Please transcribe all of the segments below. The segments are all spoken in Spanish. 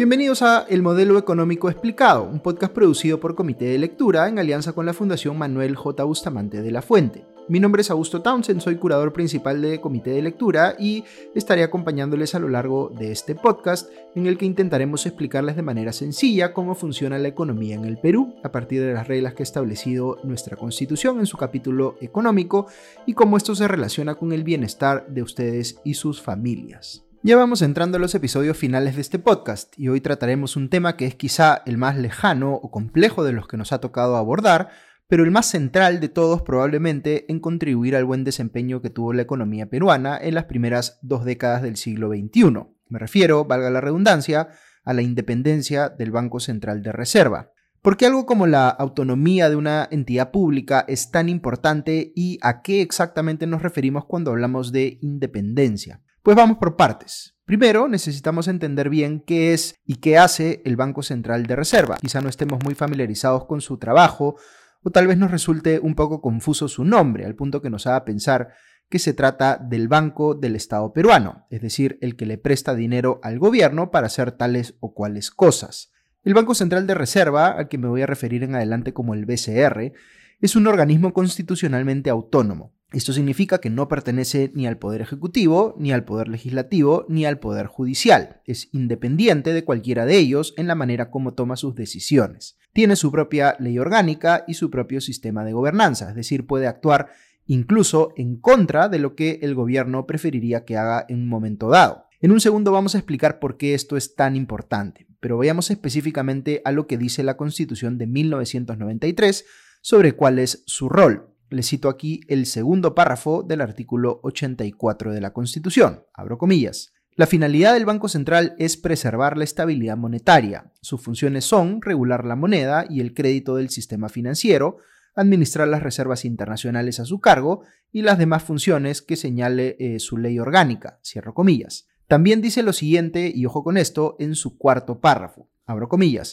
Bienvenidos a El Modelo Económico Explicado, un podcast producido por Comité de Lectura en alianza con la Fundación Manuel J. Bustamante de la Fuente. Mi nombre es Augusto Townsend, soy curador principal de Comité de Lectura y estaré acompañándoles a lo largo de este podcast en el que intentaremos explicarles de manera sencilla cómo funciona la economía en el Perú a partir de las reglas que ha establecido nuestra Constitución en su capítulo económico y cómo esto se relaciona con el bienestar de ustedes y sus familias. Ya vamos entrando a los episodios finales de este podcast y hoy trataremos un tema que es quizá el más lejano o complejo de los que nos ha tocado abordar, pero el más central de todos probablemente en contribuir al buen desempeño que tuvo la economía peruana en las primeras dos décadas del siglo XXI. Me refiero, valga la redundancia, a la independencia del Banco Central de Reserva. ¿Por qué algo como la autonomía de una entidad pública es tan importante y a qué exactamente nos referimos cuando hablamos de independencia? Pues vamos por partes. Primero, necesitamos entender bien qué es y qué hace el Banco Central de Reserva. Quizá no estemos muy familiarizados con su trabajo o tal vez nos resulte un poco confuso su nombre, al punto que nos haga pensar que se trata del Banco del Estado peruano, es decir, el que le presta dinero al gobierno para hacer tales o cuales cosas. El Banco Central de Reserva, al que me voy a referir en adelante como el BCR, es un organismo constitucionalmente autónomo, esto significa que no pertenece ni al Poder Ejecutivo, ni al Poder Legislativo, ni al Poder Judicial. Es independiente de cualquiera de ellos en la manera como toma sus decisiones. Tiene su propia ley orgánica y su propio sistema de gobernanza, es decir, puede actuar incluso en contra de lo que el gobierno preferiría que haga en un momento dado. En un segundo vamos a explicar por qué esto es tan importante, pero vayamos específicamente a lo que dice la Constitución de 1993 sobre cuál es su rol. Le cito aquí el segundo párrafo del artículo 84 de la Constitución. Abro comillas. La finalidad del Banco Central es preservar la estabilidad monetaria. Sus funciones son regular la moneda y el crédito del sistema financiero, administrar las reservas internacionales a su cargo y las demás funciones que señale eh, su ley orgánica. Cierro comillas. También dice lo siguiente, y ojo con esto, en su cuarto párrafo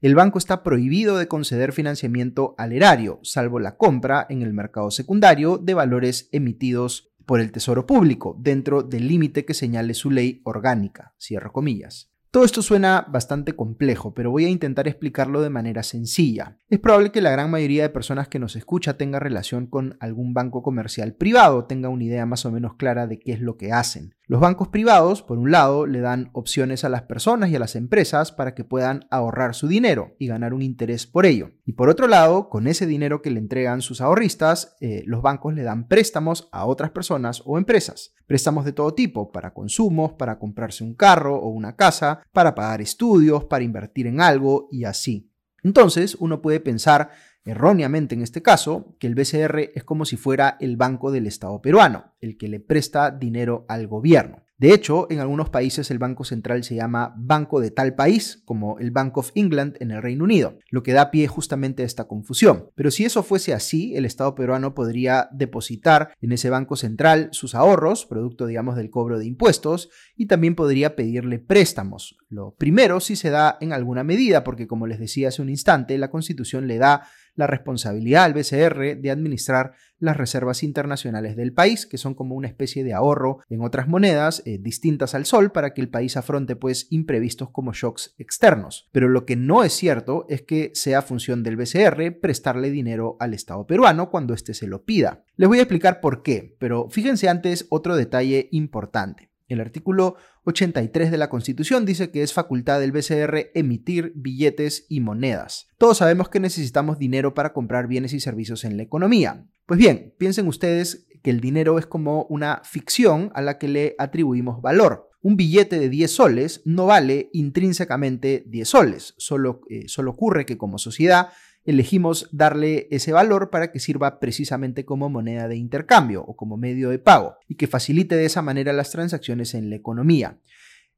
el banco está prohibido de conceder financiamiento al erario, salvo la compra en el mercado secundario de valores emitidos por el Tesoro Público, dentro del límite que señale su ley orgánica, comillas. Todo esto suena bastante complejo, pero voy a intentar explicarlo de manera sencilla. Es probable que la gran mayoría de personas que nos escucha tenga relación con algún banco comercial privado, tenga una idea más o menos clara de qué es lo que hacen. Los bancos privados, por un lado, le dan opciones a las personas y a las empresas para que puedan ahorrar su dinero y ganar un interés por ello. Y por otro lado, con ese dinero que le entregan sus ahorristas, eh, los bancos le dan préstamos a otras personas o empresas. Préstamos de todo tipo, para consumos, para comprarse un carro o una casa, para pagar estudios, para invertir en algo y así. Entonces, uno puede pensar erróneamente en este caso, que el BCR es como si fuera el banco del Estado peruano, el que le presta dinero al gobierno. De hecho, en algunos países el Banco Central se llama Banco de tal país, como el Bank of England en el Reino Unido, lo que da pie justamente a esta confusión. Pero si eso fuese así, el Estado peruano podría depositar en ese Banco Central sus ahorros, producto digamos del cobro de impuestos, y también podría pedirle préstamos. Lo primero sí se da en alguna medida, porque como les decía hace un instante, la Constitución le da la responsabilidad al BCR de administrar las reservas internacionales del país, que son como una especie de ahorro en otras monedas eh, distintas al sol para que el país afronte pues imprevistos como shocks externos. Pero lo que no es cierto es que sea función del BCR prestarle dinero al Estado peruano cuando éste se lo pida. Les voy a explicar por qué, pero fíjense antes otro detalle importante. El artículo 83 de la Constitución dice que es facultad del BCR emitir billetes y monedas. Todos sabemos que necesitamos dinero para comprar bienes y servicios en la economía. Pues bien, piensen ustedes que el dinero es como una ficción a la que le atribuimos valor. Un billete de 10 soles no vale intrínsecamente 10 soles, solo, eh, solo ocurre que como sociedad elegimos darle ese valor para que sirva precisamente como moneda de intercambio o como medio de pago y que facilite de esa manera las transacciones en la economía.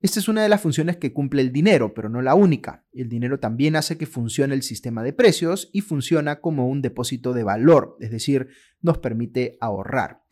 Esta es una de las funciones que cumple el dinero, pero no la única. El dinero también hace que funcione el sistema de precios y funciona como un depósito de valor, es decir, nos permite ahorrar.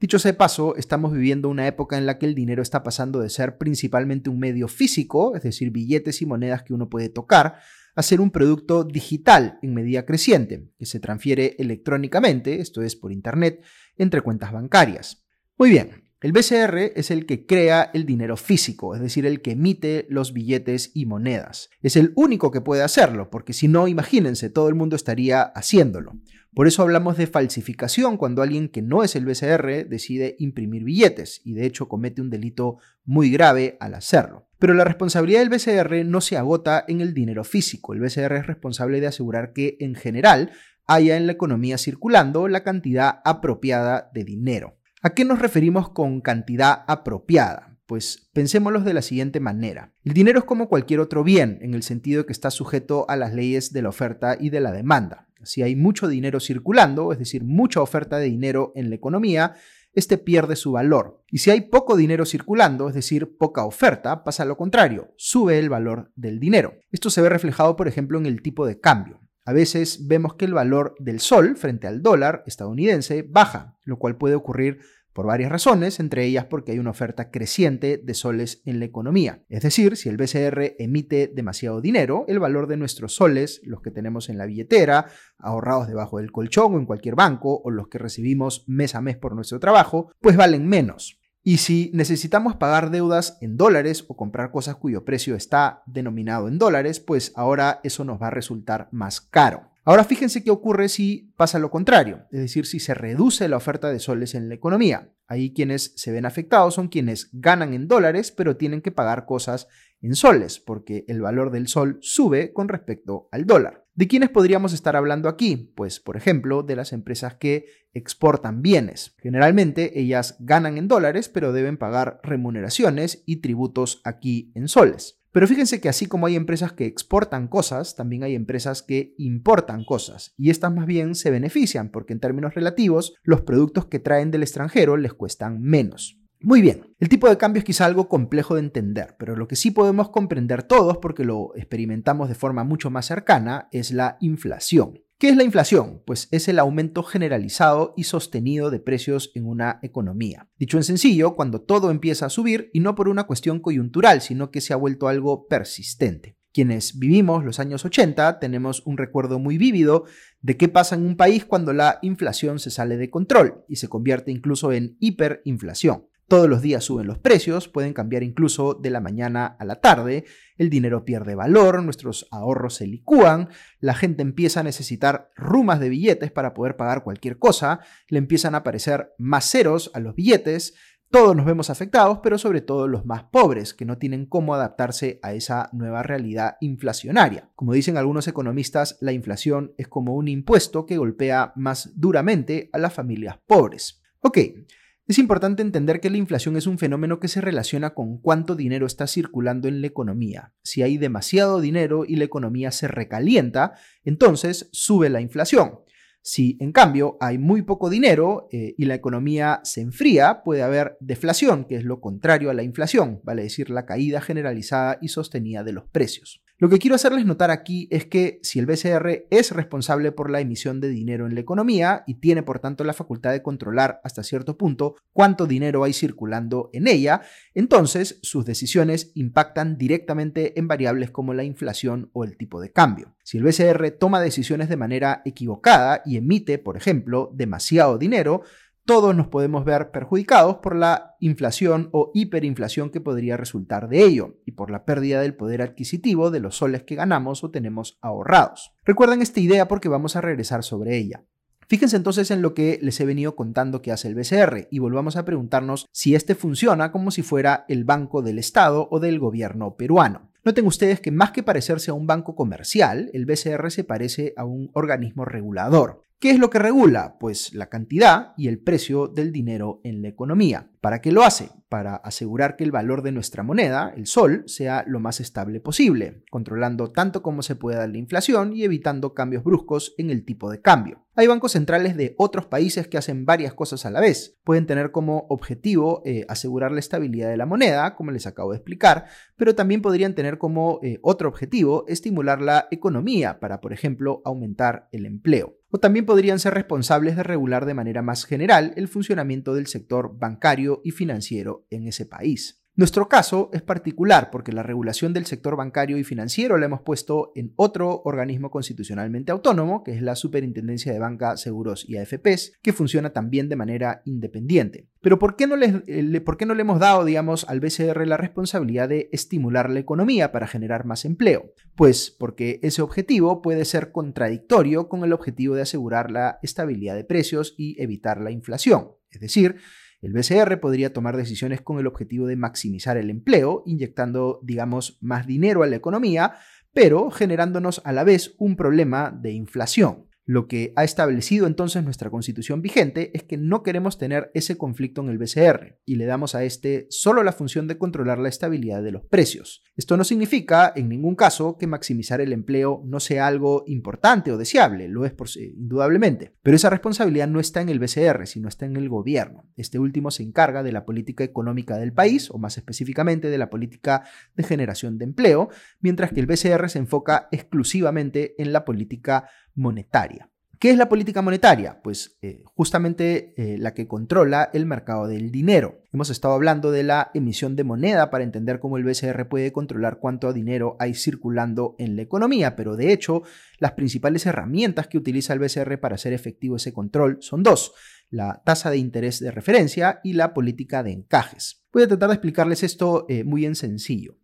Dicho sea de paso, estamos viviendo una época en la que el dinero está pasando de ser principalmente un medio físico, es decir, billetes y monedas que uno puede tocar, a ser un producto digital en medida creciente, que se transfiere electrónicamente, esto es por Internet, entre cuentas bancarias. Muy bien, El BCR es el que crea el dinero físico, es decir, el que emite los billetes y monedas. Es el único que puede hacerlo, porque si no, imagínense, todo el mundo estaría haciéndolo. Por eso hablamos de falsificación cuando alguien que no es el BCR decide imprimir billetes y de hecho comete un delito muy grave al hacerlo. Pero la responsabilidad del BCR no se agota en el dinero físico. El BCR es responsable de asegurar que en general haya en la economía circulando la cantidad apropiada de dinero. ¿A qué nos referimos con cantidad apropiada? Pues pensémoslo de la siguiente manera. El dinero es como cualquier otro bien, en el sentido de que está sujeto a las leyes de la oferta y de la demanda. Si hay mucho dinero circulando, es decir, mucha oferta de dinero en la economía, este pierde su valor. Y si hay poco dinero circulando, es decir, poca oferta, pasa lo contrario, sube el valor del dinero. Esto se ve reflejado, por ejemplo, en el tipo de cambio. A veces vemos que el valor del sol frente al dólar estadounidense baja, lo cual puede ocurrir por varias razones, entre ellas porque hay una oferta creciente de soles en la economía. Es decir, si el BCR emite demasiado dinero, el valor de nuestros soles, los que tenemos en la billetera, ahorrados debajo del colchón o en cualquier banco, o los que recibimos mes a mes por nuestro trabajo, pues valen menos. Y si necesitamos pagar deudas en dólares o comprar cosas cuyo precio está denominado en dólares, pues ahora eso nos va a resultar más caro. Ahora fíjense qué ocurre si pasa lo contrario, es decir, si se reduce la oferta de soles en la economía. Ahí quienes se ven afectados son quienes ganan en dólares pero tienen que pagar cosas en soles porque el valor del sol sube con respecto al dólar. ¿De quiénes podríamos estar hablando aquí? Pues, por ejemplo, de las empresas que exportan bienes. Generalmente ellas ganan en dólares pero deben pagar remuneraciones y tributos aquí en soles. Pero fíjense que así como hay empresas que exportan cosas, también hay empresas que importan cosas. Y estas más bien se benefician porque en términos relativos los productos que traen del extranjero les cuestan menos. Muy bien, el tipo de cambio es quizá algo complejo de entender, pero lo que sí podemos comprender todos, porque lo experimentamos de forma mucho más cercana, es la inflación. ¿Qué es la inflación? Pues es el aumento generalizado y sostenido de precios en una economía. Dicho en sencillo, cuando todo empieza a subir y no por una cuestión coyuntural, sino que se ha vuelto algo persistente. Quienes vivimos los años 80 tenemos un recuerdo muy vívido de qué pasa en un país cuando la inflación se sale de control y se convierte incluso en hiperinflación. Todos los días suben los precios, pueden cambiar incluso de la mañana a la tarde, el dinero pierde valor, nuestros ahorros se licúan, la gente empieza a necesitar rumas de billetes para poder pagar cualquier cosa, le empiezan a aparecer más ceros a los billetes, todos nos vemos afectados, pero sobre todo los más pobres, que no tienen cómo adaptarse a esa nueva realidad inflacionaria. Como dicen algunos economistas, la inflación es como un impuesto que golpea más duramente a las familias pobres. Ok, es importante entender que la inflación es un fenómeno que se relaciona con cuánto dinero está circulando en la economía. Si hay demasiado dinero y la economía se recalienta, entonces sube la inflación. Si en cambio hay muy poco dinero eh, y la economía se enfría, puede haber deflación, que es lo contrario a la inflación, vale decir la caída generalizada y sostenida de los precios. Lo que quiero hacerles notar aquí es que si el BCR es responsable por la emisión de dinero en la economía y tiene por tanto la facultad de controlar hasta cierto punto cuánto dinero hay circulando en ella, entonces sus decisiones impactan directamente en variables como la inflación o el tipo de cambio. Si el BCR toma decisiones de manera equivocada y emite, por ejemplo, demasiado dinero, todos nos podemos ver perjudicados por la inflación o hiperinflación que podría resultar de ello y por la pérdida del poder adquisitivo de los soles que ganamos o tenemos ahorrados. Recuerden esta idea porque vamos a regresar sobre ella. Fíjense entonces en lo que les he venido contando que hace el BCR y volvamos a preguntarnos si este funciona como si fuera el Banco del Estado o del gobierno peruano. Noten ustedes que más que parecerse a un banco comercial, el BCR se parece a un organismo regulador. ¿Qué es lo que regula? Pues la cantidad y el precio del dinero en la economía. ¿Para qué lo hace? Para asegurar que el valor de nuestra moneda, el sol, sea lo más estable posible, controlando tanto como se pueda la inflación y evitando cambios bruscos en el tipo de cambio. Hay bancos centrales de otros países que hacen varias cosas a la vez. Pueden tener como objetivo eh, asegurar la estabilidad de la moneda, como les acabo de explicar, pero también podrían tener como eh, otro objetivo estimular la economía para, por ejemplo, aumentar el empleo o también podrían ser responsables de regular de manera más general el funcionamiento del sector bancario y financiero en ese país. Nuestro caso es particular porque la regulación del sector bancario y financiero la hemos puesto en otro organismo constitucionalmente autónomo, que es la Superintendencia de Banca, Seguros y AFPs, que funciona también de manera independiente. Pero ¿por qué no le, eh, ¿por qué no le hemos dado, digamos, al BCR la responsabilidad de estimular la economía para generar más empleo? Pues porque ese objetivo puede ser contradictorio con el objetivo de asegurar la estabilidad de precios y evitar la inflación. Es decir, el BCR podría tomar decisiones con el objetivo de maximizar el empleo, inyectando, digamos, más dinero a la economía, pero generándonos a la vez un problema de inflación. Lo que ha establecido entonces nuestra constitución vigente es que no queremos tener ese conflicto en el BCR y le damos a este solo la función de controlar la estabilidad de los precios. Esto no significa en ningún caso que maximizar el empleo no sea algo importante o deseable, lo es por, indudablemente, pero esa responsabilidad no está en el BCR, sino está en el gobierno. Este último se encarga de la política económica del país, o más específicamente de la política de generación de empleo, mientras que el BCR se enfoca exclusivamente en la política monetaria. ¿Qué es la política monetaria? Pues eh, justamente eh, la que controla el mercado del dinero. Hemos estado hablando de la emisión de moneda para entender cómo el BCR puede controlar cuánto dinero hay circulando en la economía, pero de hecho las principales herramientas que utiliza el BCR para hacer efectivo ese control son dos, la tasa de interés de referencia y la política de encajes. Voy a tratar de explicarles esto eh, muy en sencillo.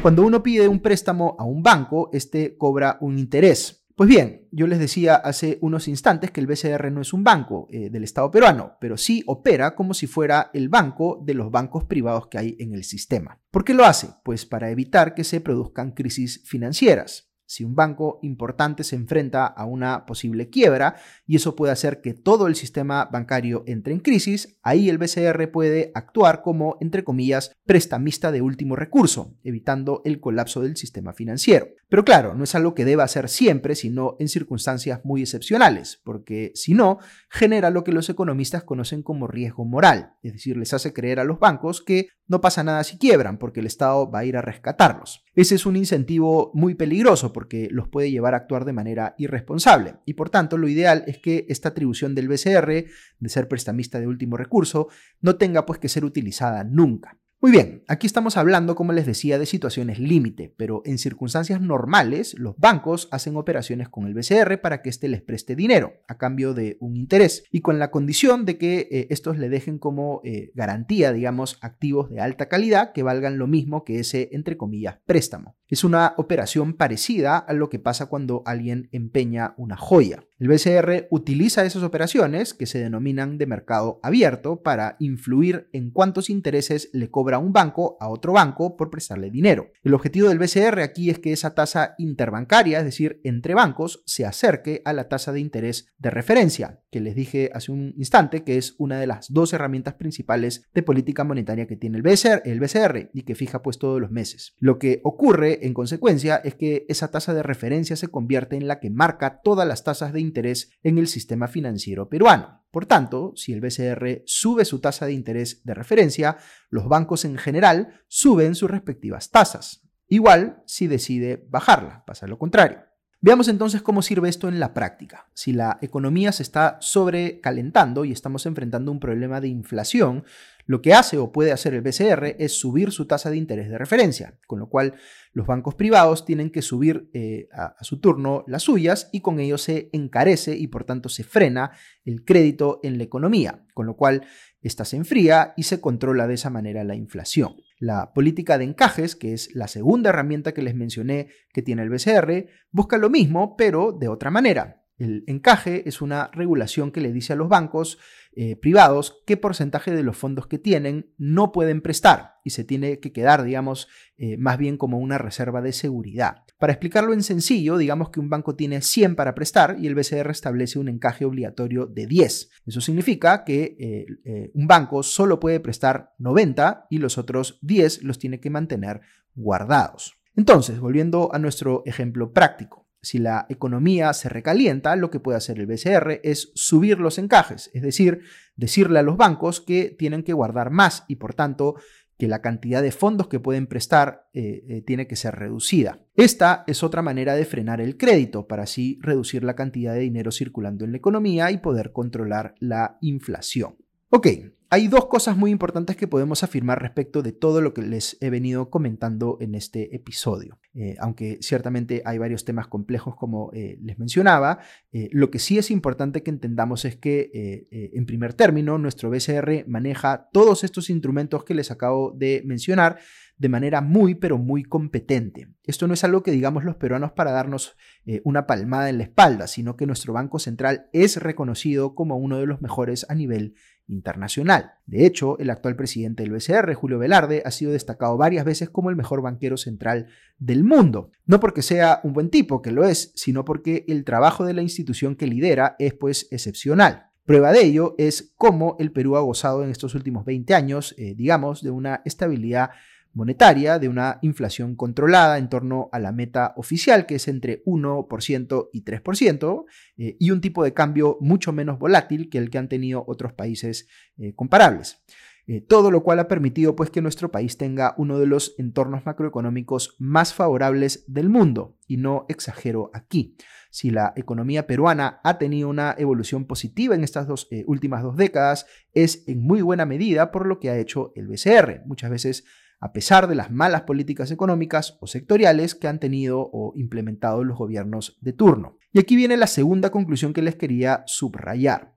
Cuando uno pide un préstamo a un banco, este cobra un interés. Pues bien, yo les decía hace unos instantes que el BCR no es un banco eh, del Estado peruano, pero sí opera como si fuera el banco de los bancos privados que hay en el sistema. ¿Por qué lo hace? Pues para evitar que se produzcan crisis financieras. Si un banco importante se enfrenta a una posible quiebra y eso puede hacer que todo el sistema bancario entre en crisis, ahí el BCR puede actuar como, entre comillas, prestamista de último recurso, evitando el colapso del sistema financiero. Pero claro, no es algo que deba hacer siempre, sino en circunstancias muy excepcionales, porque si no, genera lo que los economistas conocen como riesgo moral, es decir, les hace creer a los bancos que no pasa nada si quiebran, porque el Estado va a ir a rescatarlos. Ese es un incentivo muy peligroso porque los puede llevar a actuar de manera irresponsable, y por tanto lo ideal es que esta atribución del BCR, de ser prestamista de último recurso, no tenga pues que ser utilizada nunca. Muy bien, aquí estamos hablando, como les decía, de situaciones límite, pero en circunstancias normales los bancos hacen operaciones con el BCR para que éste les preste dinero a cambio de un interés y con la condición de que eh, estos le dejen como eh, garantía, digamos, activos de alta calidad que valgan lo mismo que ese, entre comillas, préstamo. Es una operación parecida a lo que pasa cuando alguien empeña una joya. El BCR utiliza esas operaciones, que se denominan de mercado abierto, para influir en cuántos intereses le cobra un banco a otro banco por prestarle dinero. El objetivo del BCR aquí es que esa tasa interbancaria, es decir, entre bancos, se acerque a la tasa de interés de referencia, que les dije hace un instante que es una de las dos herramientas principales de política monetaria que tiene el BCR, el BCR y que fija pues todos los meses. Lo que ocurre en consecuencia es que esa tasa de referencia se convierte en la que marca todas las tasas de interés en el sistema financiero peruano. Por tanto, si el BCR sube su tasa de interés de referencia, los bancos en general suben sus respectivas tasas. Igual si decide bajarla, pasa lo contrario. Veamos entonces cómo sirve esto en la práctica. Si la economía se está sobrecalentando y estamos enfrentando un problema de inflación, lo que hace o puede hacer el BCR es subir su tasa de interés de referencia, con lo cual los bancos privados tienen que subir eh, a, su turno las suyas y con ello se encarece y por tanto se frena el crédito en la economía, con lo cual esta se enfría y se controla de esa manera la inflación. La política de encajes, que es la segunda herramienta que les mencioné que tiene el BCR, busca lo mismo pero de otra manera. El encaje es una regulación que le dice a los bancos eh, privados qué porcentaje de los fondos que tienen no pueden prestar y se tiene que quedar, digamos, eh, más bien como una reserva de seguridad. Para explicarlo en sencillo, digamos que un banco tiene 100 para prestar y el BCR establece un encaje obligatorio de 10. Eso significa que eh, un banco solo puede prestar 90 y los otros 10 los tiene que mantener guardados. Entonces, volviendo a nuestro ejemplo práctico. Si la economía se recalienta, lo que puede hacer el BCR es subir los encajes, es decir, decirle a los bancos que tienen que guardar más y por tanto que la cantidad de fondos que pueden prestar eh, eh, tiene que ser reducida. Esta es otra manera de frenar el crédito para así reducir la cantidad de dinero circulando en la economía y poder controlar la inflación. Ok, hay dos cosas muy importantes que podemos afirmar respecto de todo lo que les he venido comentando en este episodio. Eh, aunque ciertamente hay varios temas complejos como eh, les mencionaba, eh, lo que sí es importante que entendamos es que en primer término nuestro BCR maneja todos estos instrumentos que les acabo de mencionar de manera muy, pero muy competente. Esto no es algo que digamos los peruanos para darnos una palmada en la espalda, sino que nuestro Banco Central es reconocido como uno de los mejores a nivel internacional. De hecho, el actual presidente del BCR, Julio Velarde, ha sido destacado varias veces como el mejor banquero central del mundo. No porque sea un buen tipo, que lo es, sino porque el trabajo de la institución que lidera es pues excepcional. Prueba de ello es cómo el Perú ha gozado en estos últimos 20 años, eh, digamos, de una estabilidad monetaria de una inflación controlada en torno a la meta oficial, que es entre 1% y 3%, eh, y un tipo de cambio mucho menos volátil que el que han tenido otros países eh, comparables. Eh, todo lo cual ha permitido pues, que nuestro país tenga uno de los entornos macroeconómicos más favorables del mundo, y no exagero aquí. Si la economía peruana ha tenido una evolución positiva en estas dos últimas dos décadas, es en muy buena medida por lo que ha hecho el BCR. Muchas veces a pesar de las malas políticas económicas o sectoriales que han tenido o implementado los gobiernos de turno. Y aquí viene la segunda conclusión que les quería subrayar.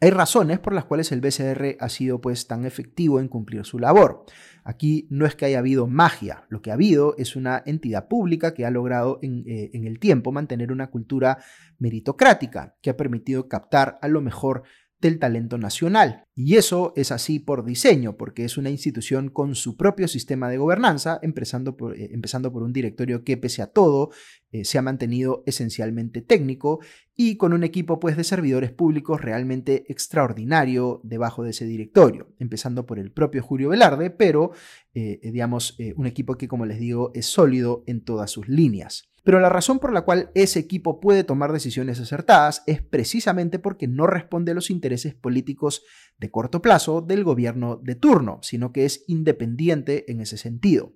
Hay razones por las cuales el BCR ha sido pues tan efectivo en cumplir su labor. Aquí no es que haya habido magia, lo que ha habido es una entidad pública que ha logrado en, eh, en el tiempo mantener una cultura meritocrática que ha permitido captar a lo mejor del talento nacional. Y eso es así por diseño, porque es una institución con su propio sistema de gobernanza, empezando por, eh, empezando por un directorio que pese a todo eh, se ha mantenido esencialmente técnico y con un equipo pues, de servidores públicos realmente extraordinario debajo de ese directorio, empezando por el propio Julio Velarde, pero eh, digamos un equipo que como les digo es sólido en todas sus líneas. Pero la razón por la cual ese equipo puede tomar decisiones acertadas es precisamente porque no responde a los intereses políticos de corto plazo del gobierno de turno, sino que es independiente en ese sentido.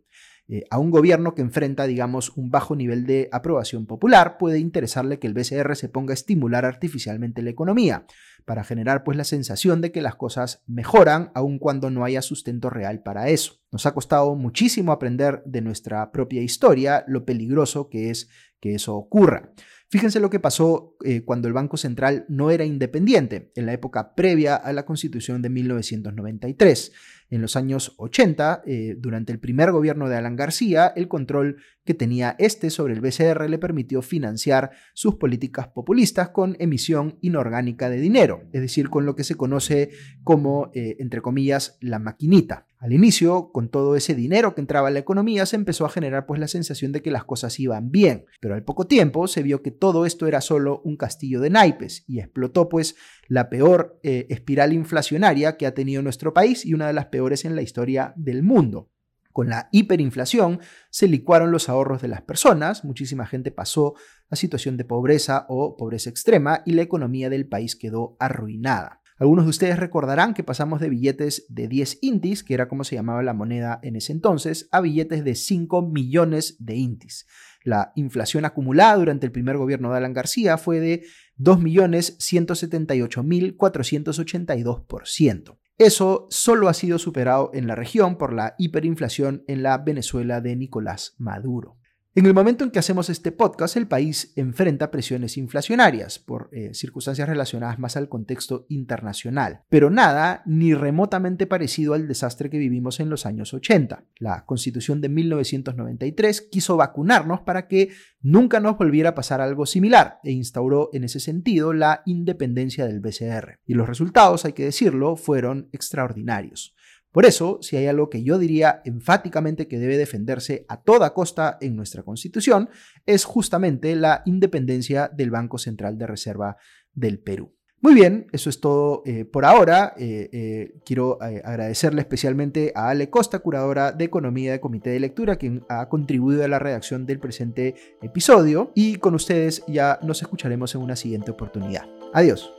Eh, a un gobierno que enfrenta, digamos, un bajo nivel de aprobación popular, puede interesarle que el BCR se ponga a estimular artificialmente la economía, para generar pues la sensación de que las cosas mejoran, aun cuando no haya sustento real para eso. Nos ha costado muchísimo aprender de nuestra propia historia lo peligroso que es que eso ocurra. Fíjense lo que pasó eh, cuando el Banco Central no era independiente, en la época previa a la Constitución de 1993. En los años 80, eh, durante el primer gobierno de Alan García, el control que tenía este sobre el BCR le permitió financiar sus políticas populistas con emisión inorgánica de dinero, es decir, con lo que se conoce como, eh, entre comillas, la maquinita. Al inicio, con todo ese dinero que entraba en la economía, se empezó a generar pues la sensación de que las cosas iban bien, pero al poco tiempo se vio que todo esto era solo un castillo de naipes y explotó pues la peor eh, espiral inflacionaria que ha tenido nuestro país y una de las peores en la historia del mundo. Con la hiperinflación se licuaron los ahorros de las personas, muchísima gente pasó a situación de pobreza o pobreza extrema y la economía del país quedó arruinada. Algunos de ustedes recordarán que pasamos de billetes de 10 intis, que era como se llamaba la moneda en ese entonces, a billetes de 5 millones de intis. La inflación acumulada durante el primer gobierno de Alan García fue de 2.178.482%. Eso solo ha sido superado en la región por la hiperinflación en la Venezuela de Nicolás Maduro. En el momento en que hacemos este podcast, el país enfrenta presiones inflacionarias por eh, circunstancias relacionadas más al contexto internacional, pero nada ni remotamente parecido al desastre que vivimos en los años 80. La Constitución de 1993 quiso vacunarnos para que nunca nos volviera a pasar algo similar e instauró en ese sentido la independencia del BCR. Y los resultados, hay que decirlo, fueron extraordinarios. Por eso, si hay algo que yo diría enfáticamente que debe defenderse a toda costa en nuestra Constitución, es justamente la independencia del Banco Central de Reserva del Perú. Muy bien, eso es todo eh, por ahora. Eh, eh, quiero agradecerle especialmente a Ale Costa, curadora de Economía de Comité de Lectura, quien ha contribuido a la redacción del presente episodio. Y con ustedes ya nos escucharemos en una siguiente oportunidad. Adiós.